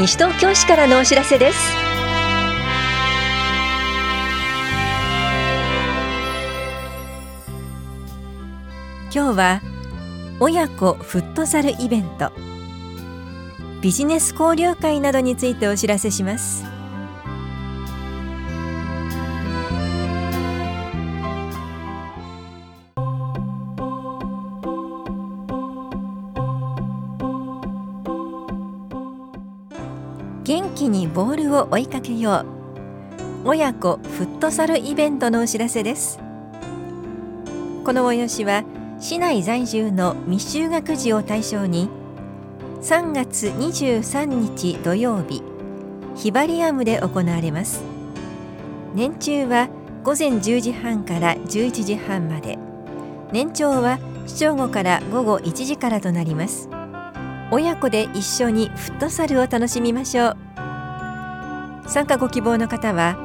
西東京市からのお知らせです。今日は親子フットサルイベント。ビジネス交流会などについてお知らせします。元気にボールを追いかけよう。親子フットサルイベントのお知らせです。この催しは市内在住の未就学児を対象に3月23日土曜日ヒバリアムで行われます。年中は午前10時半から11時半まで。年長は正午から午後1時からとなります。親子で一緒にフットサルを楽しみましょう。参加ご希望の方は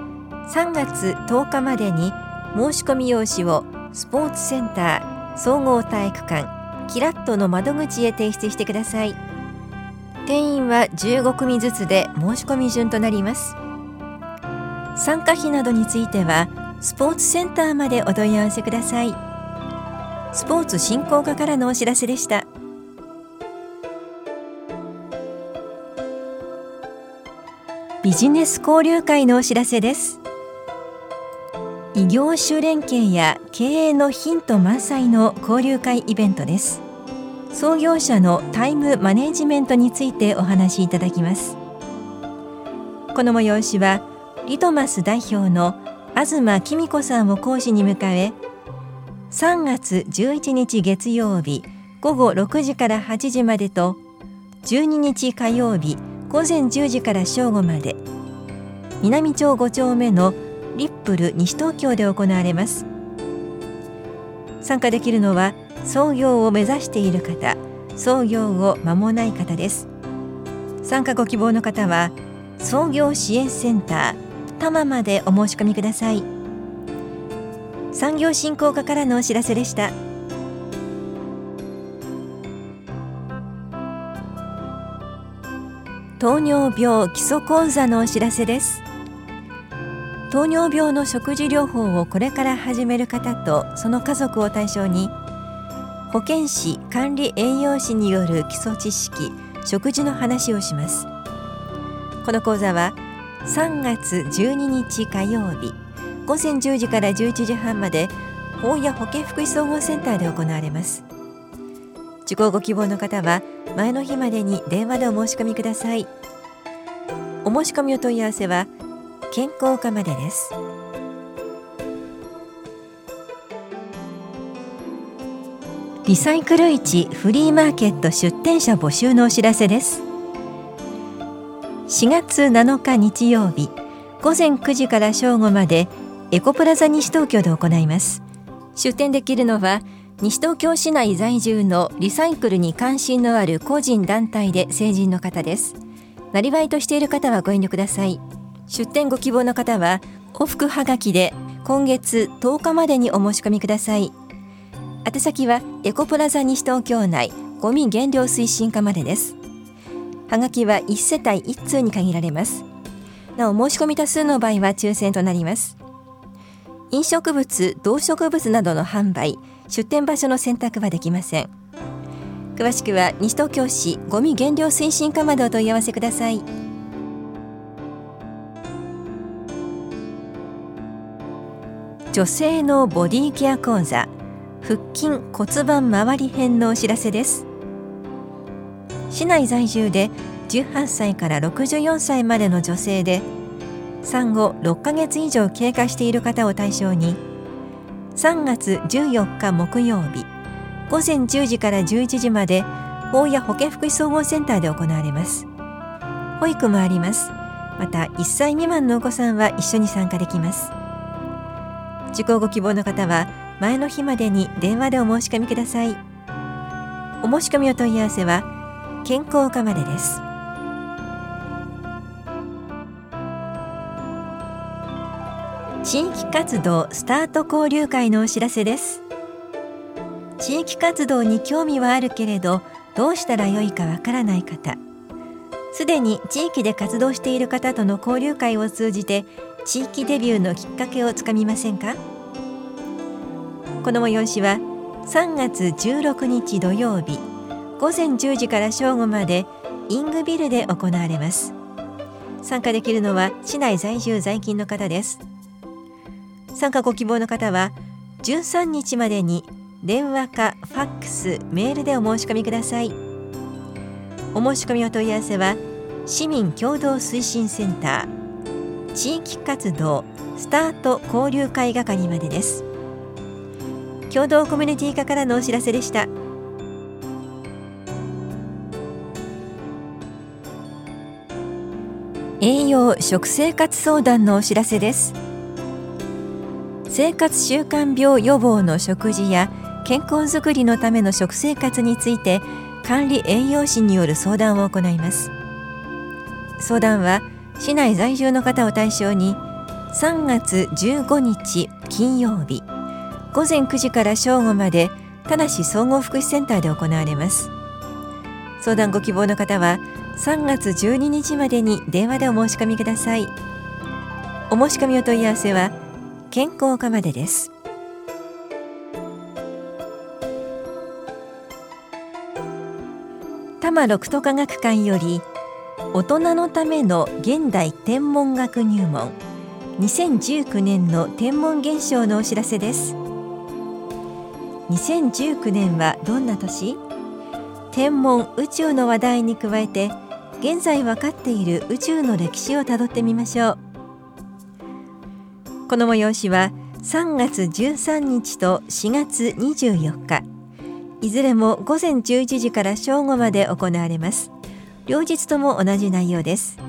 3月10日までに申し込み用紙をスポーツセンター総合体育館キラットの窓口へ提出してください。定員は15組ずつで申し込み順となります。参加費などについてはスポーツセンターまでお問い合わせください。スポーツ振興課からのお知らせでした。ビジネス交流会のお知らせです。異業種連携や経営のヒント満載の交流会イベントです。創業者のタイムマネジメントについてお話しいただきます。この催しはリトマス代表の東紀美子さんを講師に迎え3月11日月曜日午後6時から8時までと12日火曜日午前10時から正午まで。南町5丁目のリップル西東京で行われます。参加できるのは創業を目指している方創業を間もない方です。参加ご希望の方は創業支援センター多摩までお申し込みください。産業振興課からのお知らせでした。糖尿病基礎講座のお知らせです。糖尿病の食事療法をこれから始める方とその家族を対象に保健師管理栄養士による基礎知識食事の話をします。この講座は3月12日火曜日午前10時から11時半まで法や保健福祉総合センターで行われます。受講ご希望の方は前の日までに電話でお申し込みください。お申し込みお問い合わせは健康課までです。リサイクル市フリーマーケット出店者募集のお知らせです。4月7日日曜日午前9時から正午までエコプラザ西東京で行います。出店できるのは西東京市内在住のリサイクルに関心のある個人団体で成人の方です。なりわいとしている方はご遠慮ください。出店ご希望の方は往復はがきで今月10日までにお申し込みください。宛先はエコプラザ西東京内ゴミ減量推進課までです。はがきは1世帯1通に限られます。なお申し込み多数の場合は抽選となります。飲食物、動植物などの販売出店場所の選択はできません。詳しくは西東京市ゴミ減量推進課までお問い合わせください。女性のボディケア講座腹筋骨盤周り編のお知らせです。市内在住で18歳から64歳までの女性で産後6ヶ月以上経過している方を対象に3月14日木曜日。午前10時から11時まで法や保健福祉総合センターで行われます。保育もあります。また1歳未満のお子さんは一緒に参加できます。受講ご希望の方は前の日までに電話でお申し込みください。お申し込みお問い合わせは健康課までです。地域活動スタート交流会のお知らせです。地域活動に興味はあるけれどどうしたらよいかわからない方。すでに地域で活動している方との交流会を通じて地域デビューのきっかけをつかみませんか？この催しは3月16日土曜日午前10時から正午までイングビルで行われます。参加できるのは市内在住在勤の方です。参加ご希望の方は13日までに電話かファックスメールでお申し込みください。お申し込みお問い合わせは市民共同推進センター地域活動スタート交流会係までです。共同コミュニティ課からのお知らせでした。栄養食生活相談のお知らせです。生活習慣病予防の食事や健康づくりのための食生活について管理栄養士による相談を行います。相談は市内在住の方を対象に3月15日金曜日午前9時から正午まで田無総合福祉センターで行われます。相談ご希望の方は3月12日までに電話でお申し込みください。お申し込みお問い合わせは健康課までです。多摩六都科学館より大人のための現代天文学入門2019年の天文現象のお知らせです。2019年はどんな年？天文宇宙の話題に加えて現在分かっている宇宙の歴史をたどってみましょう。この催しは3月13日と4月24日。いずれも午前11時から正午まで行われます。両日とも同じ内容です。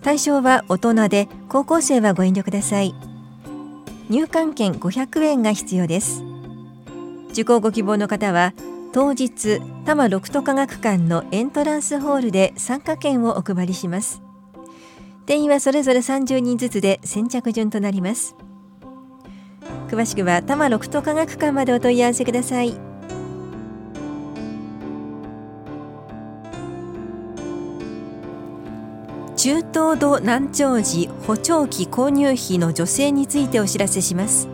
対象は大人で高校生はご遠慮ください。入館券500円が必要です。受講ご希望の方は当日多摩六都科学館のエントランスホールで参加券をお配りします。定員はそれぞれ30人ずつで先着順となります。詳しくは多摩六都科学館までお問い合わせください。中東度難聴時補聴器購入費の助成についてお知らせします。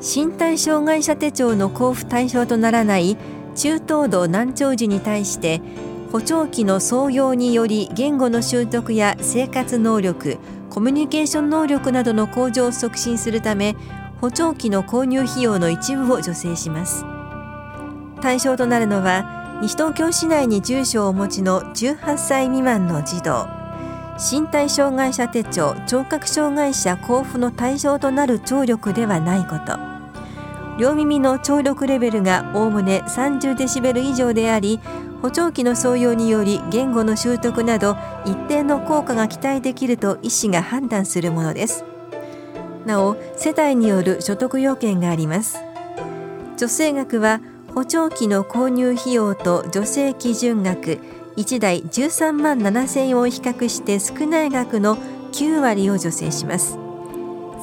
身体障害者手帳の交付対象とならない中等度難聴児に対して補聴器の創用により言語の習得や生活能力コミュニケーション能力などの向上を促進するため補聴器の購入費用の一部を助成します。対象となるのは西東京市内に住所をお持ちの18歳未満の児童。身体障害者手帳聴覚障害者交付の対象となる聴力ではないこと。両耳の聴力レベルがおおむね30デシベル以上であり補聴器の創用により言語の習得など一定の効果が期待できると医師が判断するものです。なお世帯による所得要件があります。助成額は補聴器の購入費用と助成基準額1台13万7000円を比較して少ない額の9割を助成します。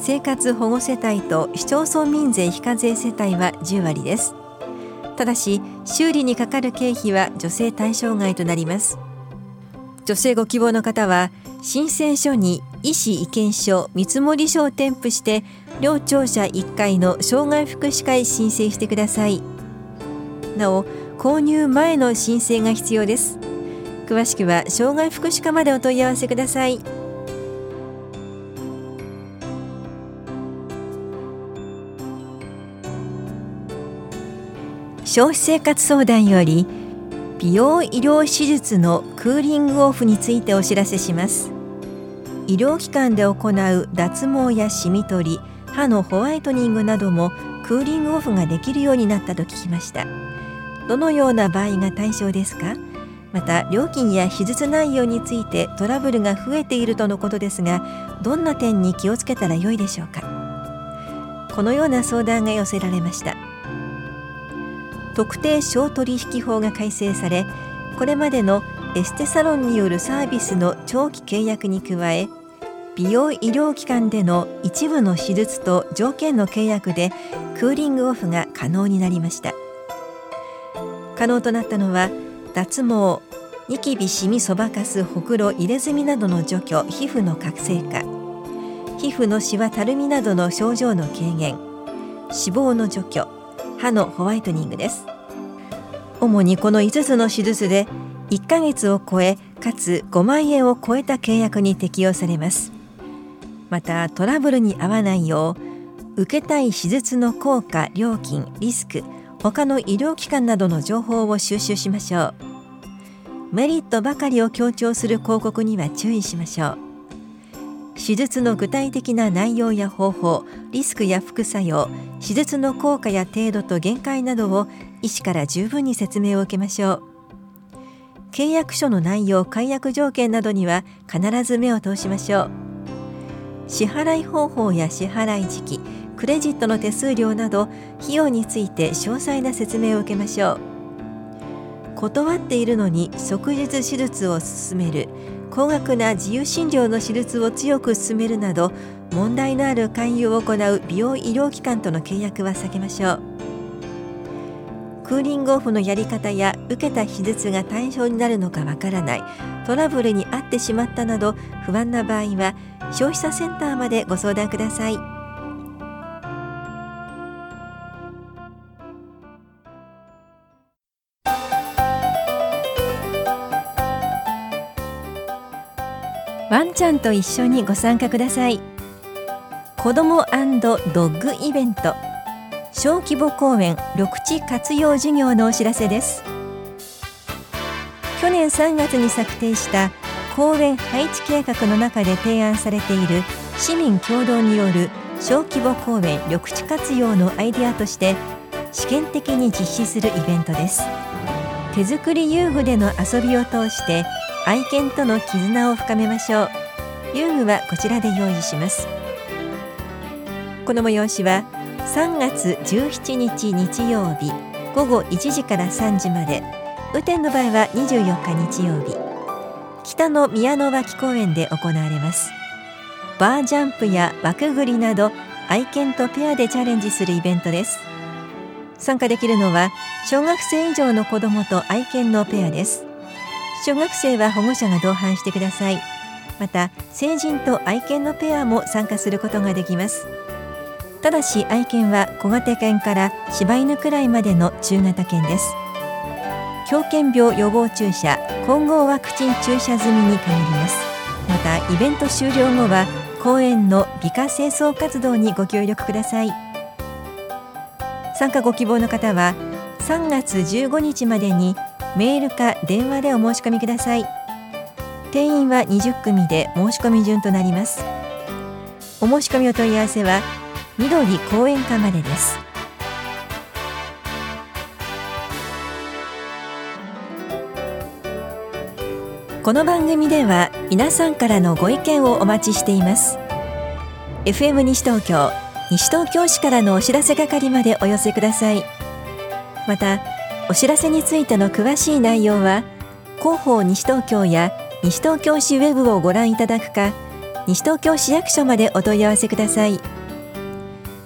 生活保護世帯と市町村民税非課税世帯は10割です。ただし修理にかかる経費は助成対象外となります。助成ご希望の方は申請書に医師意見書見積書を添付して両庁舎1階の障害福祉会申請してください。なお購入前の申請が必要です。詳しくは障害福祉課までお問い合わせください。消費生活相談より美容医療手術のクーリングオフについてお知らせします。医療機関で行う脱毛やシミ取り歯のホワイトニングなどもクーリングオフができるようになったと聞きました。どのような場合が対象ですか？また料金や手術内容についてトラブルが増えているとのことですがどんな点に気をつけたらよいでしょうか？このような相談が寄せられました。特定商取引法が改正されこれまでのエステサロンによるサービスの長期契約に加え美容医療機関での一部の手術と条件の契約でクーリングオフが可能になりました。可能となったのは脱毛ニキビシミそばかすほくろ入れ墨などの除去皮膚の活性化皮膚のシワたるみなどの症状の軽減脂肪の除去歯のホワイトニングです。主にこの5つの手術で1ヶ月を超えかつ5万円を超えた契約に適用されます。またトラブルに合わないよう受けたい手術の効果料金リスク他の医療機関などの情報を収集しましょう。メリットばかりを強調する広告には注意しましょう。手術の具体的な内容や方法リスクや副作用手術の効果や程度と限界などを医師から十分に説明を受けましょう。契約書の内容解約条件などには必ず目を通しましょう。支払い方法や支払い時期クレジットの手数料など費用について詳細な説明を受けましょう。断っているのに即日手術を進める高額な自由診療の手術を強く進めるなど問題のある勧誘を行う美容医療機関との契約は避けましょうクーリングオフのやり方や受けた手術が対象になるのかわからないトラブルに遭ってしまったなど不安な場合は消費者センターまでご相談ください。ワンちゃんと一緒にご参加ください。子どもドッグイベント。小規模公園緑地活用事業のお知らせです。去年3月に策定した公園配置計画の中で提案されている市民共同による小規模公園緑地活用のアイデアとして試験的に実施するイベントです。手作り遊具での遊びを通して愛犬との絆を深めましょう。遊具はこちらで用意します。この催しは3月17日日曜日午後1時から3時まで。雨天の場合は24日日曜日。北の宮の脇公園で行われます。バージャンプや枠ぐりなど愛犬とペアでチャレンジするイベントです。参加できるのは小学生以上の子どもと愛犬のペアです。小学生は保護者が同伴してください。また成人と愛犬のペアも参加することができます。ただし愛犬は小型犬から柴犬くらいまでの中型犬です。狂犬病予防注射混合ワクチン注射済みに限ります。またイベント終了後は公園の美化清掃活動にご協力ください。参加ご希望の方は3月15日までにメールか電話でお申し込みください。定員は20組で申し込み順となります。お申し込みお問い合わせは緑公園課までです。この番組では皆さんからのご意見をお待ちしています。FM 西東京西東京市からのお知らせ係までお寄せください。またお知らせについての詳しい内容は広報西東京や西東京市ウェブをご覧いただくか西東京市役所までお問い合わせください。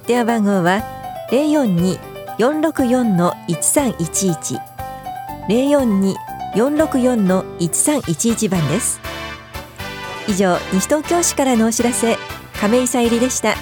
電話番号は042-464-1311 042-464-1311番です。以上西東京市からのお知らせ亀井さゆりでした。